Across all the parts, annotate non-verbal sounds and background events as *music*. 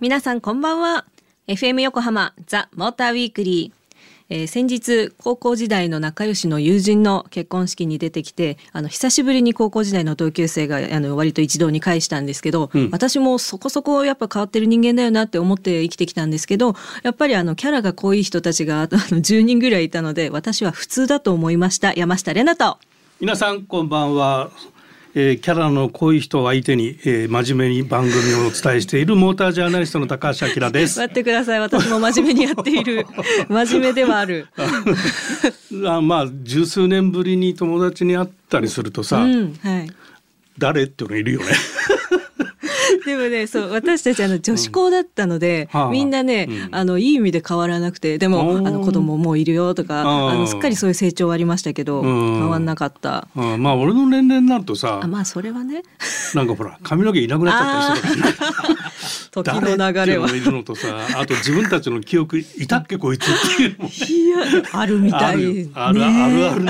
皆さんこんばんは。FM 横浜ザ・モーターウィークリーえー、先日高校時代の仲良しの友人の結婚式に出てきてあの久しぶりに高校時代の同級生があの割と一堂に会したんですけど、うん、私もそこそこやっぱ変わってる人間だよなって思って生きてきたんですけどやっぱりあのキャラが濃い人たちがあの10人ぐらいいたので私は普通だと思いました。山下玲奈と。皆さんこんばんはえー、キャラの濃い人を相手に、えー、真面目に番組をお伝えしているモータージャーナリストの高橋明です。待ってください。私も真面目にやっている。*laughs* 真面目ではある。*laughs* あまあ十数年ぶりに友達に会ったりするとさ、うん、はい、誰っていうのいるよねでもねそう私たちあの女子校だったので、うん、みんなね、うん、あのいい意味で変わらなくてでもあの子供もういるよとかあのすっかりそういう成長はありましたけど変わんなかった。まあ俺の年齢になるとさまあそれはね。なんかほら髪の毛いなくなっちゃったりするから時の流れは。いるのとさあと自分たちの記憶いたっけこいつっていう。いやあるみたい。ある。あるある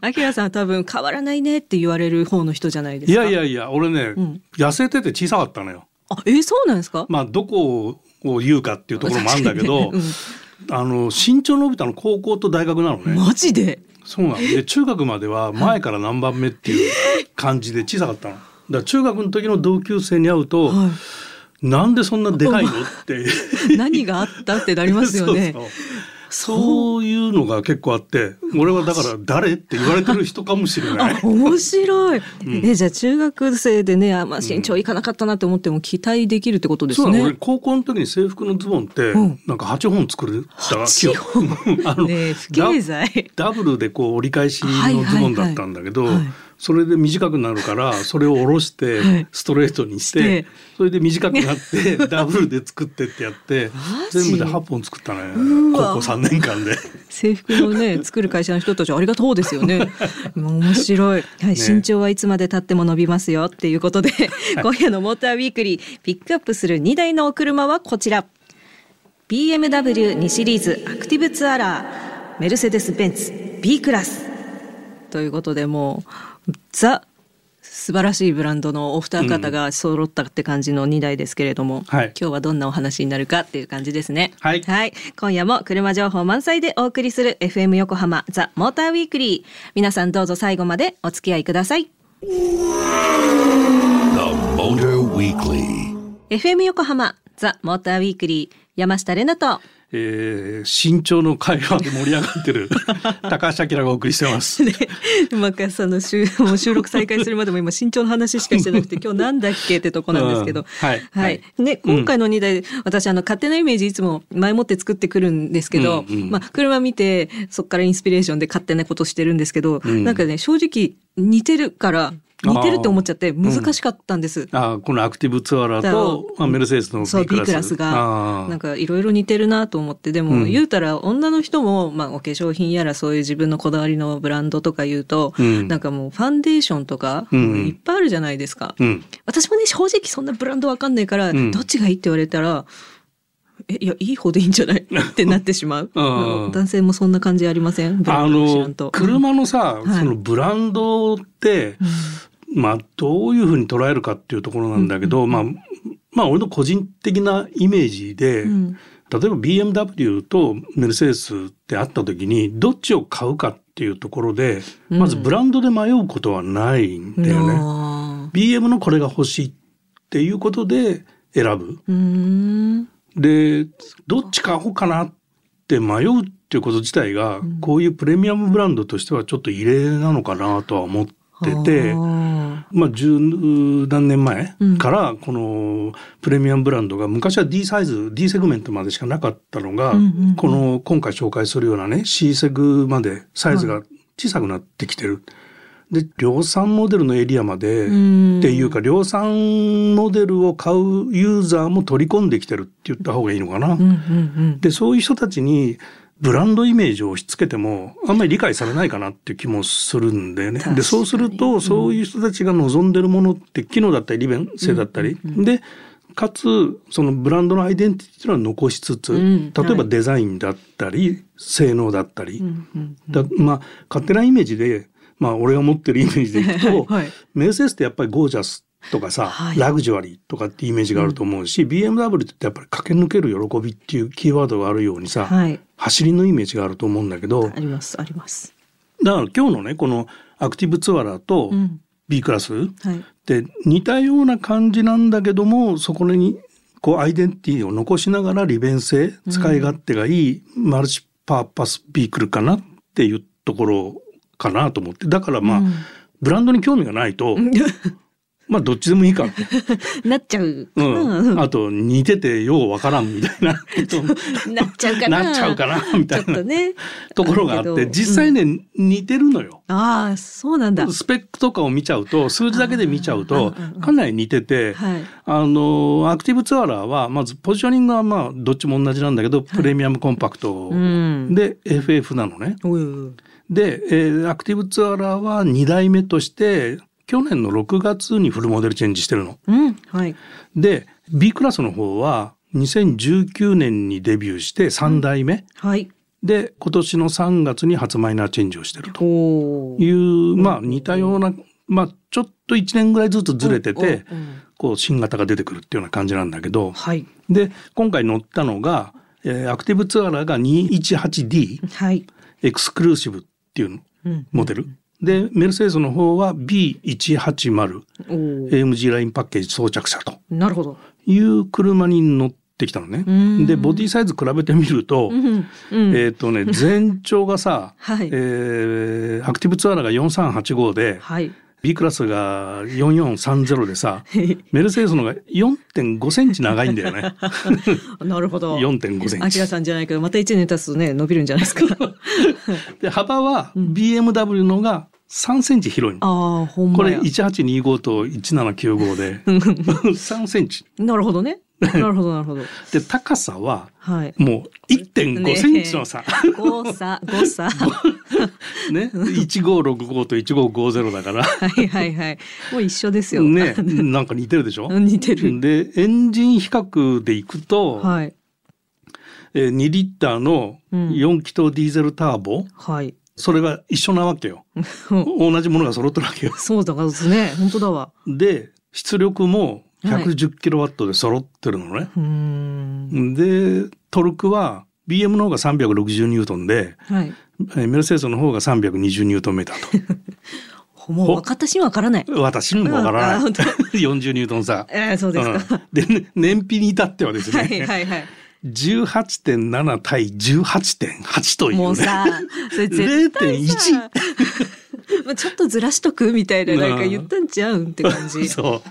あきらさん多分変わらないねって言われる方の人じゃないですか。いやいやいや俺ね、うん、痩せてて小さかったのよ。あえー、そうなんですか？まあどこを言うかっていうところもあるんだけど、うん、あの身長伸びたの高校と大学なのね。マジで？そうなんで中学までは前から何番目っていう感じで小さかったの。だから中学の時の同級生に会うと、はいなんでそんなでかいの？*laughs* って。何があった？ってなりますよね。*laughs* そうそう。そういうのが結構あって俺はだから誰？って言われてる人かもしれない。面白い、うん、えじゃあ中学生でねあ、まあ、身長いかなかったなって思っても期待できるってことですね、俺高校の時に制服のズボンって、なんか8本作る8本？*laughs* あの、ね、不経済ダブルでこう折り返しのズボンだったんだけど、はいはい。はいそれで短くなるから *laughs* それを下ろしてストレートにして、それで短くなって *laughs* ダブルで作ってってやって全部で8本作ったね。高校3年間で。制服のね *laughs* 作る会社の人たちありがとうですよね。面白い、はい、ね、身長はいつまで経っても伸びますよっていうことで、今夜のモーターウィークリーピックアップする2台のお車はこちら。BMW2 シリーズアクティブツアラー。メルセデス・ベンツ B クラス。ということでもうザ素晴らしいブランドのお二方が揃ったって感じの2台ですけれども、うんはい、今日はどんなお話になるかっていう感じですね、はい、はい、今夜も車情報満載でお送りする FM 横浜ザ・モーターウィークリー。皆さんどうぞ最後までお付き合いください。FM 横浜ザ・モーターウィークリー。山下れなとえー、身長の会話で盛り上がってる *laughs* 高橋明がお送りしてます。ね、マカさんの収 *laughs* もう収録再開するまでも今身長の話しかしてなくて *laughs* 今日なんだっけってとこなんですけど、うん、はい、はい、ね今回の2台、うん、私あの勝手なイメージいつも前もって作ってくるんですけど、うんうん、まあ車見てそこからインスピレーションで勝手なことしてるんですけど、うん、なんかね正直似てるから似てるって思っちゃって難しかったんです。あ、うん、このアクティブツアラーと、まあ、メルセデスの B クラス。クラスが、なんかいろいろ似てるなと思って、でも、言うたら女の人も、まあお化粧品やらそういう自分のこだわりのブランドとか言うと、うん、なんかもうファンデーションとか、いっぱいあるじゃないですか。私もね、正直そんなブランドわかんないから、どっちがいいって言われたら、え、いや、いい方でいいんじゃない？*laughs* ってなってしまう。男性もそんな感じありません？あの、車のさ、そのブランドって、まあ、どういうふうに捉えるかっていうところなんだけど、うん、まあ、まあ、俺の個人的なイメージで、うん、例えば BMW とメルセデスってあった時に、どっちを買うかっていうところで、まずブランドで迷うことはないんだよね。うん、BM のこれが欲しいっていうことで選ぶ。で、どっち買おうかなって迷うっていうこと自体が、こういうプレミアムブランドとしてはちょっと異例なのかなとは思ってて、まあ、十何年前からこのプレミアムブランドが昔は D サイズ D セグメントまでしかなかったのが、この今回紹介するようなね C セグまでサイズが小さくなってきてる。で量産モデルのエリアまでっていうか量産モデルを買うユーザーも取り込んできてるって言った方がいいのかな。でそういう人たちにブランドイメージを押し付けてもあんまり理解されないかなっていう気もするんだよね。でそうすると、そういう人たちが望んでるものって機能だったり利便性だったり、うんうん、でかつそのブランドのアイデンティティというのは残しつつ、うん、例えばデザインだったり、はい、性能だったり、うんうんうん、だまあ勝手なイメージでまあ俺が持ってるイメージでいくと、*laughs* はい、メルセデスってやっぱりゴージャスとかさ、はい、ラグジュアリーとかってイメージがあると思うし、うん、BMW ってやっぱり駆け抜ける喜びっていうキーワードがあるようにさ、はい、走りのイメージがあると思うんだけどありますあります。だから今日のねこのアクティブツアラーと B クラス、って似たような感じなんだけどもそこにこうアイデンティティを残しながら利便性使い勝手がいい、マルチパーパスビークルかなっていうところかなと思って。だからまあ、うん、ブランドに興味がないとまあどっちでもいいか。*laughs* なっちゃううん。あと似ててようわからんみたいな *laughs* なっちゃうかな。なっちゃうかなみたいな、ね、ところがあって実際ね、うん、似てるのよ。ああそうなんだ。スペックとかを見ちゃうと数字だけで見ちゃうとかなり似てて、はい、あのアクティブツアラーはまずポジショニングはまあどっちも同じなんだけど、プレミアムコンパクトで FF なのね。で、えー、アクティブツアラーは2代目として去年の6月にフルモデルチェンジしてるの。うんはい、で B クラスの方は2019年にデビューして3代目、うん、はい、で今年の3月に初マイナーチェンジをしてると。いうまあ似たような、まあ、ちょっと1年ぐらいずつずれてて、こう新型が出てくるっていうような感じなんだけど、はい、で今回乗ったのが、えー、アクティブツアラーが 218D、はい、エクスクルーシブっていうモデル。うんでメルセデスの方は B180AMG ラインパッケージ装着車となるほどいう車に乗ってきたのね。でボディサイズ比べてみると、うんうん、えっ、とね *laughs* 全長がさ、はい、えー、アクティブツアーが4385で、はい、B クラスが4430でさ、*laughs* メルセデスのが4.5センチ長いんだよね。*laughs* なるほど。4.5センチ。アキラさんじゃないけど、また1年経つとね、伸びるんじゃないですか。で、幅は BMW のが3センチ広いああ、ほんまこれ1825と1795で *laughs* 3センチ。なるほどね。なるほどなるほど。で高さはもう1.5センチの差。誤差誤差。*laughs* ね1565と1550だから。はいはいはい。もう一緒ですよ。ね *laughs* なんか似てるでしょ？似てる。でエンジン比較でいくと、はい、え2リッターの4気筒ディーゼルターボ。はい。それが一緒なわけよ。同じものが揃ってるわけよ。そうだからですね。本当だわ。で出力も110キロワットで揃ってるのね。はい、で、トルクは BM の方が360ニュートンで、はい、メルセデスの方が320ニュートンメーターと。*laughs* もう分かったしわからない。私にもわからない。40 *laughs* ニュートン差。えー、そうですか。うん、で、燃費に至ってはですね。はいはいはい。18.7対18.8という、ね、もうさ、それ絶対さ。*laughs* ちょっとずらしとくみたいななんか言ったんちゃうんって感じ。*laughs* そ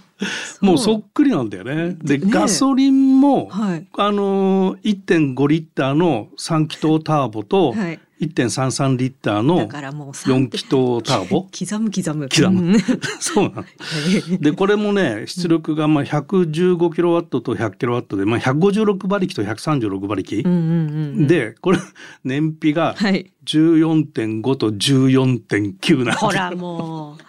う。もうそっくりなんだよね。で、ね、ガソリンも、はい、あの1.5リッターの3気筒ターボと、はい1.33リッターの4気筒ターボ？*laughs* 刻む刻む。刻む。*laughs* そうなの。*laughs* でこれもね出力がまあ115キロワットと100キロワットで、まあ、156馬力と136馬力、うんうんうん、でこれ燃費が14.5と14.9なんで、ほらもう。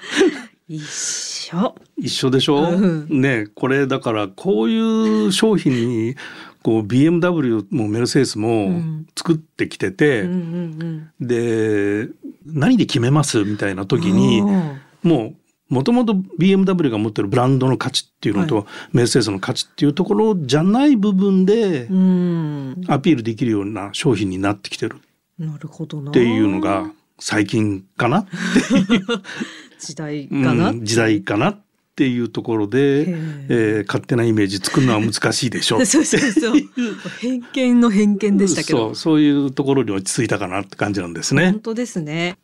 一緒。一緒でしょ、うん、ねこれだからこういう商品にこう BMW もメルセデスも作ってきてて、で何で決めますみたいな時にもうもともと BMW が持ってるブランドの価値っていうのと、はい、メルセデスの価値っていうところじゃない部分でアピールできるような商品になってきてる。なるほどっていうのが最近かなっていう。*laughs* 時代かな、う。ん、時代かなっっていうところで、えー、勝手なイメージ作るのは難しいでしょ。う *laughs* そうそうそう。偏見の偏見でしたけど。そうそういうところに落ち着いたかなって感じなんですね。本当ですね。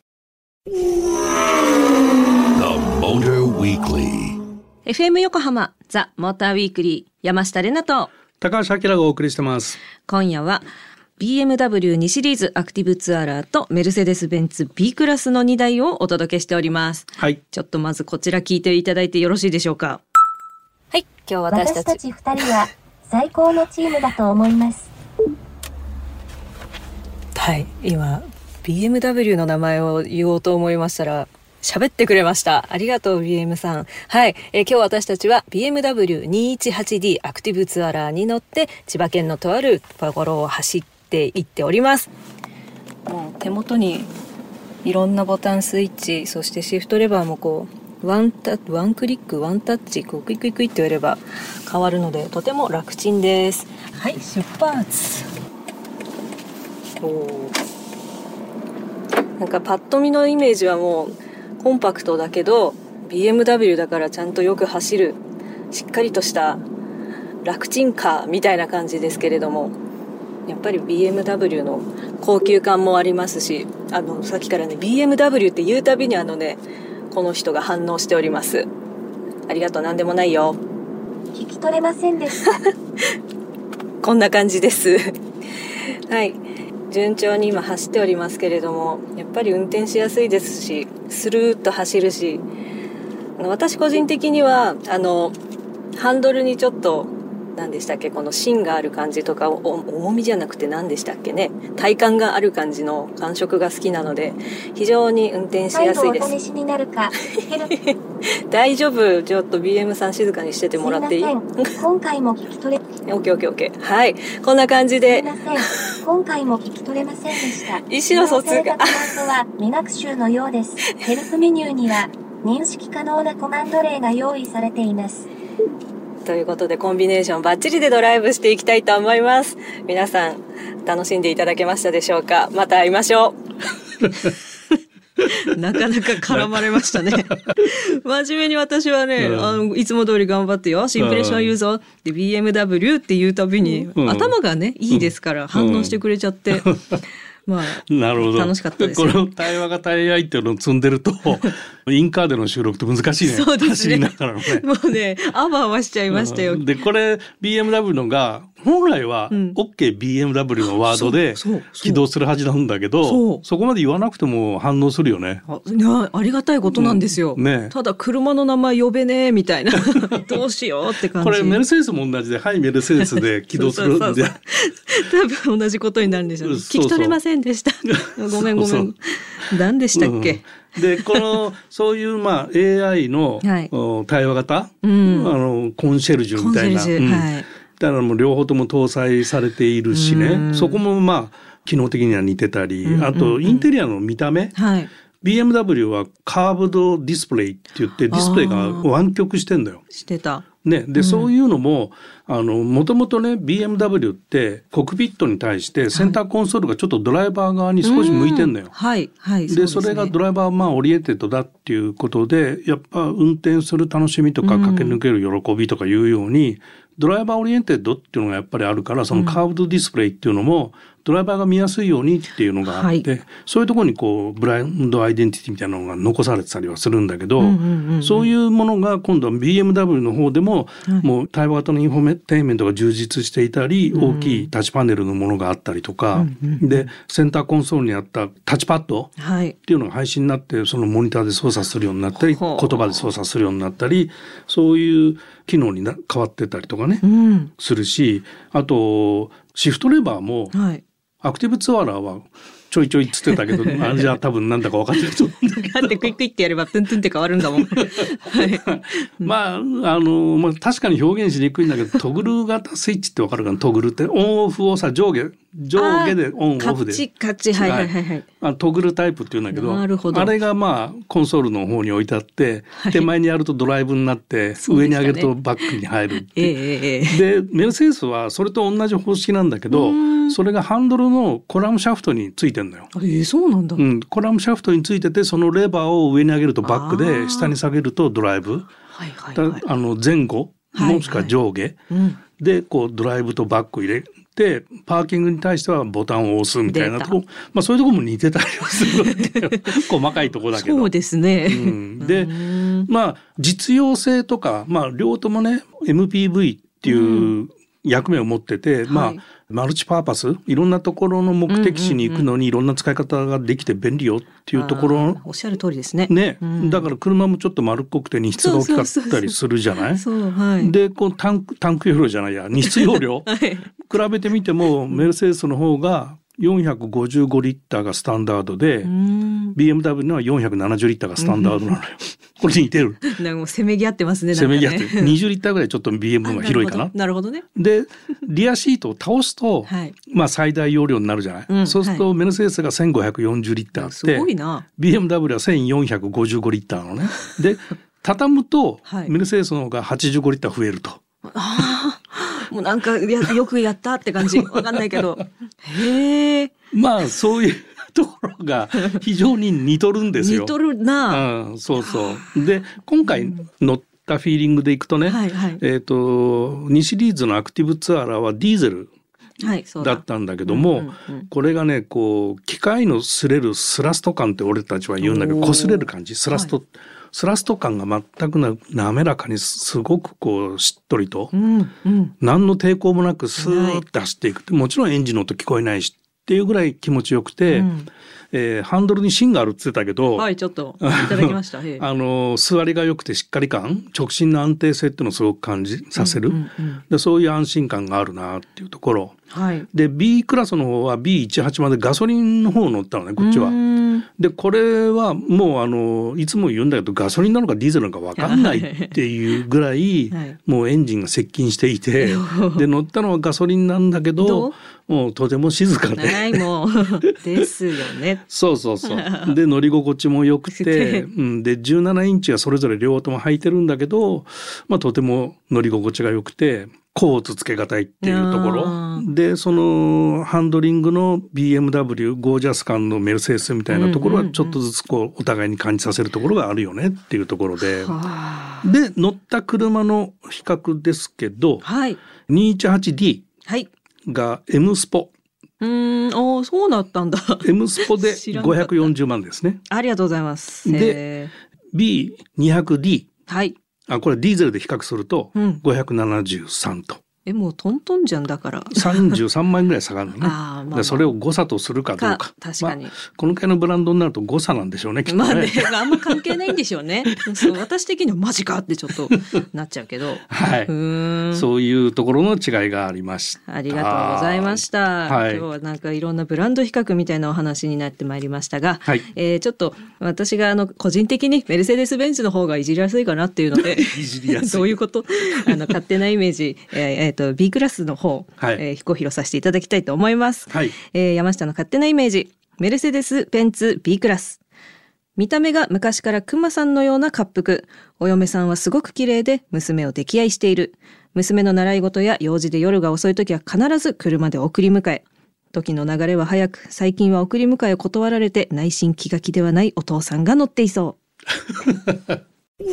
FM 横浜ザ・モーターウィークリー山下れなと。高橋明がお送りしてます。今夜は BMW2 シリーズアクティブツアラーとメルセデス・ベンツ B クラスの2台をお届けしております。はい。ちょっとまずこちら聞いていただいてよろしいでしょうか？はい、今日私たち。私たち2人は最高のチームだと思います。はい、今 BMW の名前を言おうと思いましたら、喋ってくれました。ありがとう、BM さん。はい。えー、今日私たちは BMW218D アクティブツアラーに乗って千葉県のとあるところを走っていっております。もう手元にいろんなボタンスイッチそしてシフトレバーもこうワンタワンクリックワンタッチこうクイクイクイってやれば変わるのでとても楽ちんです。はい。出発。おなんかパッと見のイメージはもうコンパクトだけど BMW だからちゃんとよく走るしっかりとした楽ちんカーみたいな感じですけれどもやっぱり BMW の高級感もありますしあのさっきからね BMW って言うたびにあのねこの人が反応しております。ありがとう何でもないよ。聞き取れませんでした。*laughs* こんな感じです。*laughs* はい。順調に今走っておりますけれどもやっぱり運転しやすいですしスルーッと走るし私個人的にはあのハンドルにちょっと何でしたっけ？この芯がある感じとか重みじゃなくて何でしたっけね？体感がある感じの感触が好きなので非常に運転しやすいです。お試しになるか。*laughs* 大丈夫？ちょっと BM さん静かにしててもらっていい？今回も聞き取れ *laughs* オッケーオッケーオッケー。はい。こんな感じで。今回も聞き取れませんでした。*laughs* 意思の疎通が。は未学習のようです。ヘルプメニューには認識可能なコマンド例が用意されていますということでコンビネーションバッチリでドライブしていきたいと思います。皆さん楽しんでいただけましたでしょうか？また会いましょう。*laughs* なかなか絡まれましたね。*laughs* 真面目に私はね、うん、あのいつも通り頑張ってよ、シンプレッションユーザーで BMW って言うたびに、うん、頭がね、いいですから反応してくれちゃって。*laughs* まあ、なるほど。楽しかったですこの対話が対愛っていうのを積んでると *laughs* インカーでの収録って難しいね。そうですね。ね。もうねあわあわしちゃいましたよ、でこれ BMW のが本来は OKBMW のワードで起動するはずなんだけどそこまで言わなくても反応するよね。あありがたいことなんですよ、うん、ね、ただ車の名前呼べねえみたいな。*laughs* どうしようって感じ。これメルセデスも同じではいメルセデスで起動するんで。多分同じことになるんでしょう、ね、聞き取れませんでした。*laughs* ごめんごめん。何でしたっけ、うん、でこのそういうまあ AI の、はい、対話型、うん、あのコンシェルジュみたいな、うん。はいだからもう両方とも搭載されているしね。そこもまあ機能的には似てたり、あとインテリアの見た目、はい、BMW はカーブドディスプレイって言ってディスプレイが湾曲してんだよ。してた。ね、で、うん、そういうのもあのもともとね BMW ってコックピットに対してセンターコンソールがちょっとドライバー側に少し向いてんだよ。はい、はい、で、ね、それがドライバーまあオリエンテッドだっていうことでやっぱ運転する楽しみとか駆け抜ける喜びとかいうように、ドライバーオリエンテッドっていうのがやっぱりあるからそのカーブドディスプレイっていうのもドライバーが見やすいようにっていうのがあって、はい、そういうところにこうブランドアイデンティティみたいなのが残されてたりはするんだけど、そういうものが今度は BMW の方でも、はい、もう対話型のインフォテインメントが充実していたり、大きいタッチパネルのものがあったりとか、でセンターコンソールにあったタッチパッドっていうのが廃止になってそのモニターで操作するようになったり、言葉で操作するようになったりそういう機能にな変わってたりとかね、うん、するしあとシフトレバーも、はい、アクティブツアラーはちょいちょいっつってたけど、*laughs* あれじゃ多分なんだか分かってると思うんだけど。だってクイックイってやればトゥントゥンって変わるんだもん。*laughs* はい、まあ、あの、まあ確かに表現しにくいんだけど、トグル型スイッチって分かるかな？トグルって？オンオフをさ、上下、上下でオンオフで。カチカチ、はい。はいはい、はい。あトグルタイプっていうんだけど、あれがまあ、コンソールの方に置いてあって、はい、手前にやるとドライブになって、上に上げるとバックに入るって。えー、で、メルセデスはそれと同じ方式なんだけど、それがハンドルのコラムシャフトについてんだよ。えー、そうなんだ、うん、コラムシャフトについててそのレバーを上に上げるとバックで下に下げるとドライブ、はいはいはい、あの前後もしくは上下、でこうドライブとバック入れてパーキングに対してはボタンを押すみたいなとこ、まあ、そういうとこも似てたりはする *laughs* 細かいとこだけど。そうですね、うん、でまあ実用性とか、まあ、両方ともね MPV っていう役目を持ってて、うん、まあ、はいマルチパーパスいろんなところの目的地に行くのにいろんな使い方ができて便利よっていうところおっしゃる通りですね。ね、うん、だから車もちょっと丸っこくて荷室が大きかったりするじゃない？でこうタンクタンク容量じゃないや荷室容量、*laughs* はい、比べてみてもメルセデスの方が455リッターがスタンダードで、BMW のは470リッターがスタンダードなのよ。*laughs* これ似てる。なんかもうせめぎ合ってますね。せめぎ合ってる。20リッターぐらいちょっと BM が広いかな。なるほどね。で、リアシートを倒すと、はい、まあ最大容量になるじゃない？うん、そうすると、メルセデスが1540リッターあって、すごいな。BMW は1455リッターのね。で、*laughs* 畳むと、メルセデスの方が85リッター増えると。ああ。*laughs* もうなんかやよくやったって感じ。わかんないけど。へえまあそういうところが非常に似とるんですよ。似とるな、うん、そうそう。で今回乗ったフィーリングでいくとね、はいはい、えっ、ー、と2シリーズのアクティブツアラーはディーゼルだ。ったんだけども、これがねこう機械の擦れるスラスト感って俺たちは言うんだけど擦れる感じスラスト、はいスラスト感が全くな滑らかにすごくこうしっとりと、うんうん、何の抵抗もなくスーッと走っていく。もちろんエンジンの音聞こえないしっていうぐらい気持ちよくて、うん、えー、ハンドルに芯があるって言ってたけどはいちょっといただきました。*laughs* あの座りが良くてしっかり感直進の安定性っていうのをすごく感じさせる、でそういう安心感があるなっていうところ、はい、で B クラスの方は B18 までガソリンの方を乗ったのねこっちは。でこれはもうあのいつも言うんだけどガソリンなのかディーゼルなのか分かんないっていうぐらい、*laughs* はい、もうエンジンが接近していて *laughs* で乗ったのはガソリンなんだけどもうとても静かで。ないもう。ですよね。*laughs* そうそうそう。で乗り心地も良くて、*laughs* うん、で17インチがそれぞれ両方とも履いてるんだけど、まあとても乗り心地が良くて。コーツつけがたいっていうところ。でそのハンドリングの BMW ゴージャス感のメルセデスみたいなところはちょっとずつこうお互いに感じさせるところがあるよねっていうところで、で乗った車の比較ですけど、はい、218D が M スポ、うん、あそうなったんだ。M スポで540万ですね。ありがとうございます。で、B200D。はい。あこれディーゼルで比較すると573と。えもうトントンじゃんだから。33万円ぐらい下がるのね。*laughs* あ、まあまあ、それを誤差とするかどうか。確かに、まあ、このくらいのブランドになると誤差なんでしょうねきっとね,、まあね、あんま関係ないんでしょうね。そう私的にはマジかってちょっと *laughs* なっちゃうけど。はい。そういうところの違いがありました。ありがとうございました、はい、今日はなんかいろんなブランド比較みたいなお話になってまいりましたが、はい。えー、ちょっと私があの個人的にメルセデス・ベンツの方がいじりやすいかなっていうので。*laughs* どういうこと？あの勝手なイメージ、えーえーと、と B クラスの方、はい、えー、ご披露させていただきたいと思います、はい、えー、山下の勝手なイメージ。メルセデス・ベンツ B クラス。見た目が昔からクマさんのような滑腹お嫁さんはすごく綺麗で娘を溺愛している。娘の習い事や用事で夜が遅い時は必ず車で送り迎え。時の流れは早く最近は送り迎えを断られて内心気が気ではないお父さんが乗っていそう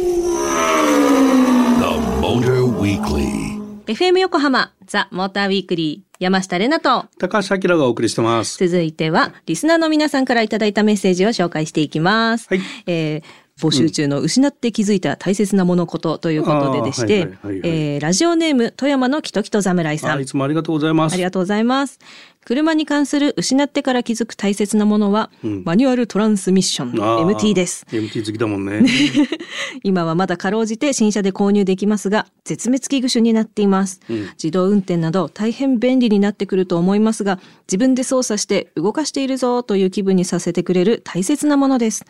*laughs* FM 横浜ザ・モーターウィークリー山下れなと高橋明がお送りしてます。続いてはリスナーの皆さんからいただいたメッセージを紹介していきます、はい、えー募集中の失って気づいた大切なものことということででして、ラジオネーム富山のキトキト侍さん。いつもありがとうございます。ありがとうございます。車に関する失ってから気づく大切なものは、うん、マニュアルトランスミッション MT です。MT 好きだもんね。*laughs* 今はまだかろうじて新車で購入できますが、絶滅危惧種になっています、うん、自動運転など大変便利になってくると思いますが、自分で操作して動かしているぞという気分にさせてくれる大切なものです。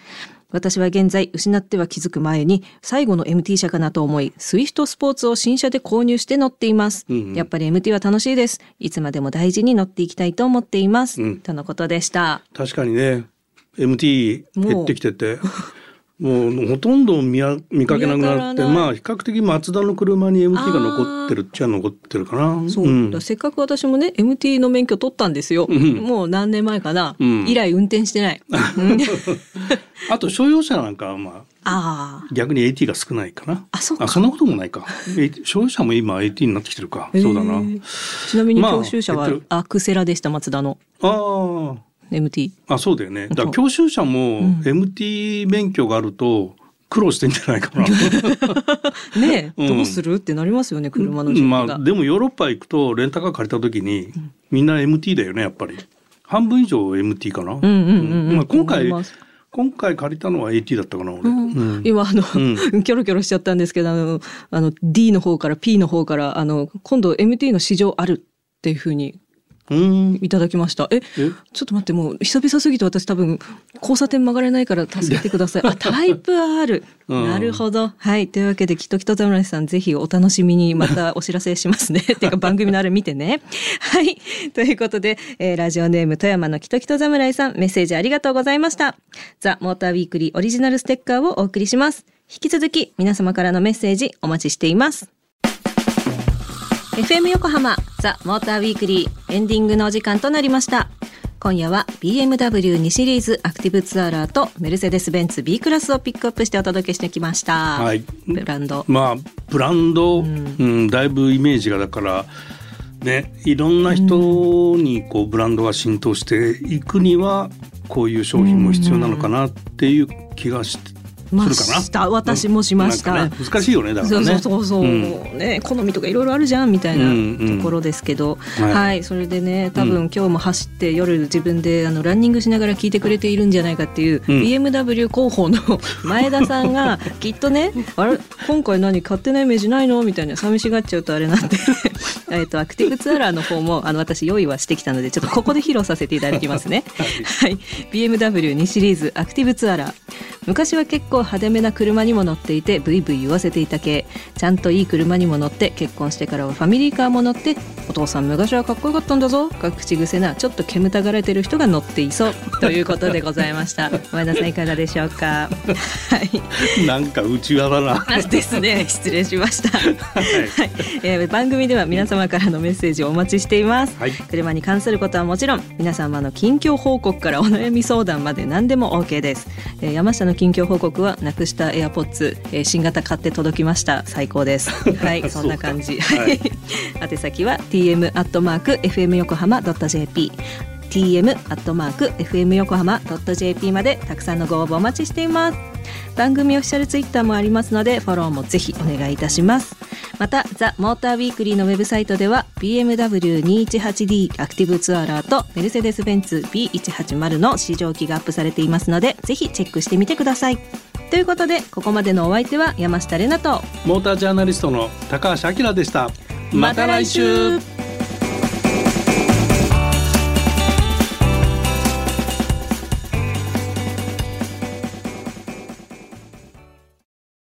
私は現在失っては気づく前に最後の MT 車かなと思い、スイフトスポーツを新車で購入して乗っています。うんうん、やっぱり MT は楽しいです。いつまでも大事に乗っていきたいと思っています。うん、とのことでした。確かにね、MT 減ってきてて。もうほとんど見見かけなくなってまあ比較的マツダの車に MT が残ってるっちゃ残ってるかな。そう、うん、せっかく私もね MT の免許取ったんですよ、うん、もう何年前かな、うん、以来運転してない。*laughs* *laughs* あと商用車なんかはまああ逆に AT が少ないかな。あそうか。そんなこともないか。商用車も今 AT になってきてるか。そうだな。ちなみに教習車はアクセラでしたマツダの。ああ MT。あ、そうだよね。だから教習者も MT 免許があると苦労してんじゃないかな。*laughs* ねえ、どうするってなりますよね、車のまあ、でもヨーロッパ行くとレンタカー借りた時に、みんな MT だよね、やっぱり。半分以上 MT かな。うんうんうん、まあ、今回、今回借りたのは AT だったかな、俺。うんうん、今、あの、うん、*laughs* キョロキョロしちゃったんですけど、あの、あの D の方から P の方から、あの、今度 MT の市場あるっていうふうにいただきました。え、ちょっと待って、もう久々すぎて私多分交差点曲がれないから助けてください。*laughs* あ、タイプ R。なるほど。はい。というわけで、きっときと侍さん、ぜひお楽しみにまたお知らせしますね。*laughs* っていうか番組のあれ見てね。はい。ということで、えー、ラジオネーム富山のきときと侍さん、メッセージありがとうございました。ザ・モーターウィークリーオリジナルステッカーをお送りします。引き続き皆様からのメッセージお待ちしています。FM 横浜ザ・モーターウィークリーエンディングのお時間となりました。今夜は BMW2 シリーズアクティブツアラーとメルセデス・ベンツ B クラスをピックアップしてお届けしてきました。はい。ブランド。まあブランド、うん、うん、だいぶイメージがだからねいろんな人にこうブランドが浸透していくにはこういう商品も必要なのかなっていう気がしてました。私もしました、ね、難しいよねだからね。そうそうそう、う。ん、ね好みとかいろいろあるじゃんみたいなところですけど、うんうん、はい、はい、それでね多分、今日も走って夜自分であのランニングしながら聞いてくれているんじゃないかっていう、うん、BMW 広報の *laughs* 前田さんがきっとねあれ今回何勝手なイメージないの？みたいな寂しがっちゃうとあれなんで。*laughs* えっとアクティブツアラーの方もあの私用意はしてきたのでちょっとここで披露させていただきますね。はい、BMW2 シリーズアクティブツアラー昔は結構派手めな車にも乗っていてブイブイ言わせていた系ちゃんといい車にも乗って結婚してからはファミリーカーも乗ってお父さん昔はかっこよかったんだぞ。が口癖なちょっと煙たがれてる人が乗っていそう。*laughs* ということでございました。前田さんいかがでしょうか？はい。なんか内輪だな。*laughs* ですね。失礼しました、はい。はい。えー、番組では皆様からのメッセージをお待ちしています、はい、車に関することはもちろん皆様の近況報告からお悩み相談まで何でも OK です、えー、山下の近況報告はなくしたエアポッツ、えー、新型買って届きました。最高です。*laughs* はいそんな感じ。はい、*laughs* 宛先は tm アットマーク fm 横浜ドット jp tm アットマーク fm 横浜ドット jp までたくさんのご応募お待ちしています。番組オフィシャルツイッターもありますのでフォローもぜひお願いいたします。またザ・モーターウィークリーのウェブサイトでは BMW218D アクティブツアラーとメルセデス・ベンツ B180 の試乗機がアップされていますのでぜひチェックしてみてください。ということでここまでのお相手は山下れなとモータージャーナリストの高橋明でした。また来週